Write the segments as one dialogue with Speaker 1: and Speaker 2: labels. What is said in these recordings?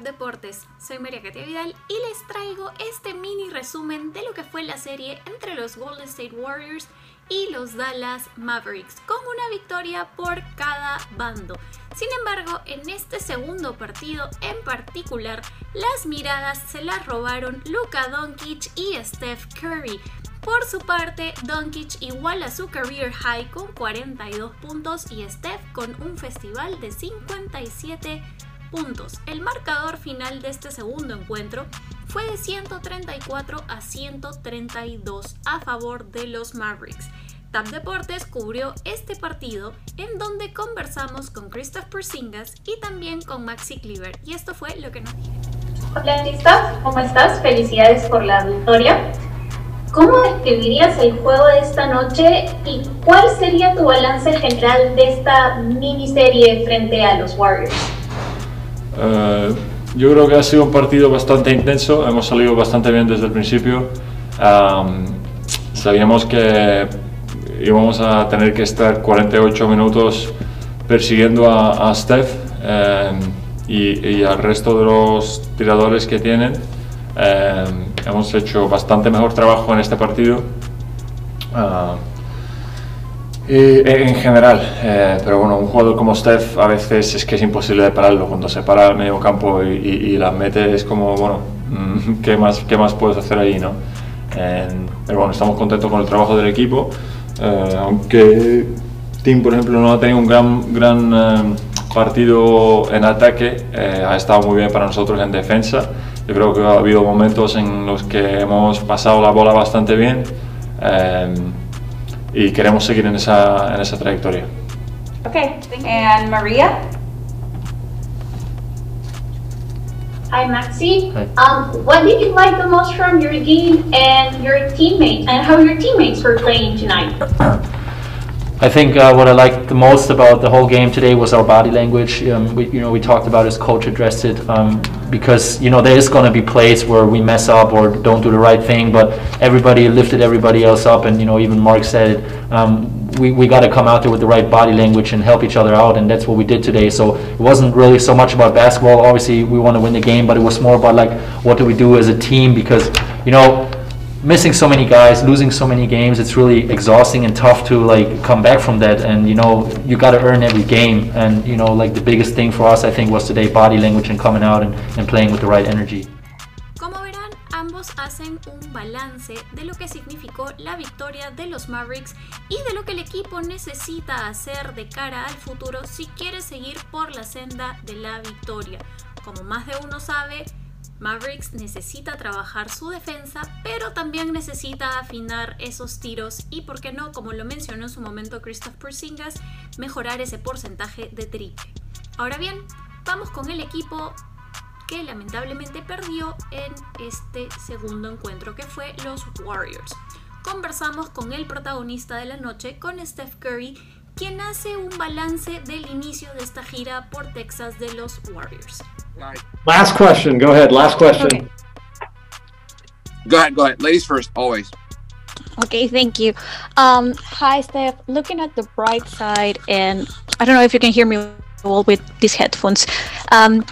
Speaker 1: Deportes, soy María Katia Vidal y les traigo este mini resumen de lo que fue la serie entre los Golden State Warriors y los Dallas Mavericks, con una victoria por cada bando. Sin embargo, en este segundo partido en particular, las miradas se las robaron Luka Doncic y Steph Curry. Por su parte, Doncic iguala su career high con 42 puntos y Steph con un festival de 57 puntos. El marcador final de este segundo encuentro fue de 134 a 132 a favor de los Mavericks. TAP Deportes cubrió este partido en donde conversamos con Christoph Persingas y también con Maxi Cleaver y esto fue lo que nos dijeron.
Speaker 2: Hola Christoph, ¿cómo estás? Felicidades por la victoria. ¿Cómo describirías el juego de esta noche y cuál sería tu balance general de esta miniserie frente a los Warriors?
Speaker 3: Uh, yo creo que ha sido un partido bastante intenso, hemos salido bastante bien desde el principio. Um, sabíamos que íbamos a tener que estar 48 minutos persiguiendo a, a Steph um, y, y, al resto de los tiradores que tienen. Um, hemos hecho bastante mejor trabajo en este partido. Uh, y, en general, eh, pero bueno, un jugador como Steph a veces es que es imposible de pararlo. Cuando se para el medio campo y, y, y la mete es como, bueno, ¿qué más, qué más puedes hacer ahí? ¿no? Eh, pero bueno, estamos contentos con el trabajo del equipo. Eh, aunque Tim, por ejemplo, no ha tenido un gran, gran eh, partido en ataque, eh, ha estado muy bien para nosotros en defensa. Yo creo que ha habido momentos en los que hemos pasado la bola bastante bien y queremos seguir en esa, en esa trayectoria.
Speaker 2: Okay, and Maria? Hi Maxi.
Speaker 3: Hi.
Speaker 2: Um, what did you like the most from your game and your teammates and how your teammates were playing tonight?
Speaker 4: I think uh, what I liked the most about the whole game today was our body language. Um, we, you know, we talked about as coach addressed it um, because you know there is going to be plays where we mess up or don't do the right thing, but everybody lifted everybody else up, and you know even Mark said it. Um, we we got to come out there with the right body language and help each other out, and that's what we did today. So it wasn't really so much about basketball. Obviously, we want to win the game, but it was more about like what do we do as a team because you know missing so many guys, losing so many games, it's really exhausting and tough to like come back from that. And you know, you got to earn every game. And you know, like the biggest thing for us, I think, was today body language and coming out and, and playing with the right energy.
Speaker 1: Como verán, ambos hacen un balance de lo que significó la victoria de los Mavericks y de lo que el equipo necesita hacer de cara al futuro si quiere seguir por la senda de la victoria. Como más de uno sabe, Mavericks necesita trabajar su defensa, pero también necesita afinar esos tiros y, por qué no, como lo mencionó en su momento Christoph Porzingis, mejorar ese porcentaje de triple. Ahora bien, vamos con el equipo que lamentablemente perdió en este segundo encuentro, que fue los Warriors. Conversamos con el protagonista de la noche, con Steph Curry, quien hace un balance del inicio de esta gira por Texas de los Warriors.
Speaker 5: Last question. Go ahead. Last question.
Speaker 6: Okay. Go ahead. Go ahead. Ladies first, always.
Speaker 7: Okay, thank you. Um, hi, Steph. Looking at the bright side, and I don't know if you can hear me well with these headphones. Um,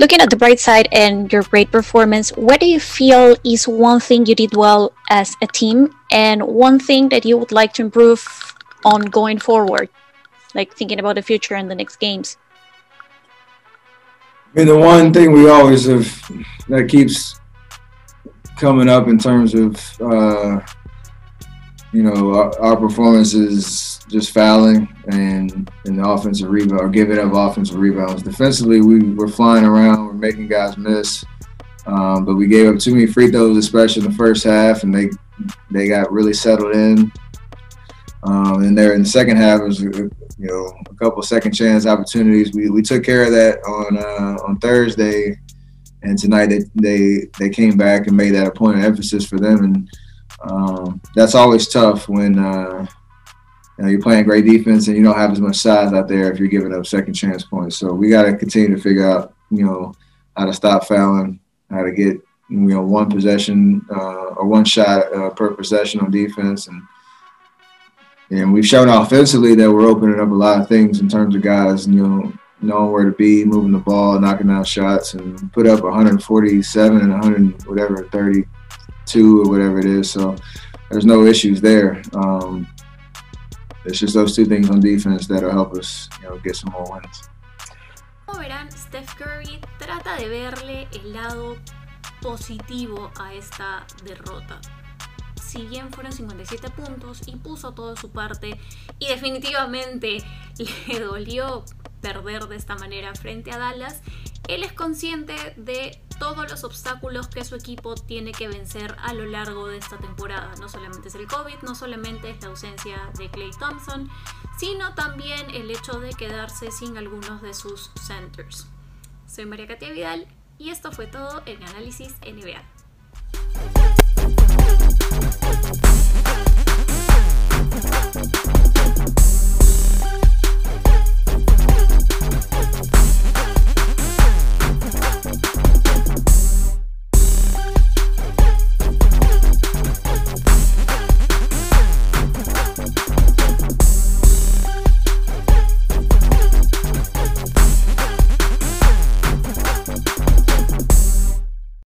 Speaker 7: looking at the bright side and your great performance, what do you feel is one thing you did well as a team, and one thing that you would like to improve on going forward, like thinking about the future and the next games?
Speaker 8: I mean, the one thing we always have that keeps coming up in terms of, uh, you know, our, our performance is just fouling and in the offensive rebound or giving up offensive rebounds. Defensively, we were flying around, we're making guys miss, um, but we gave up too many free throws, especially in the first half, and they they got really settled in. Um, and there in the second half, was you know a couple second chance opportunities. We, we took care of that on uh, on Thursday, and tonight they, they they came back and made that a point of emphasis for them. And um, that's always tough when uh, you know, you're playing great defense and you don't have as much size out there if you're giving up second chance points. So we got to continue to figure out you know how to stop fouling, how to get you know one possession uh, or one shot uh, per possession on defense and and we've shown offensively that we're opening up a lot of things in terms of guys, you know, knowing where to be, moving the ball, knocking down shots, and put up 147 and 100 whatever 32 or whatever it is. So there's no issues there. Um, it's just those two things on defense that'll help us, you know, get some more wins.
Speaker 1: Como verán, Steph Curry trata de verle el lado positivo a esta derrota. Si bien fueron 57 puntos y puso todo su parte y definitivamente le dolió perder de esta manera frente a Dallas, él es consciente de todos los obstáculos que su equipo tiene que vencer a lo largo de esta temporada. No solamente es el COVID, no solamente es la ausencia de Clay Thompson, sino también el hecho de quedarse sin algunos de sus centers. Soy María Katia Vidal y esto fue todo en Análisis NBA.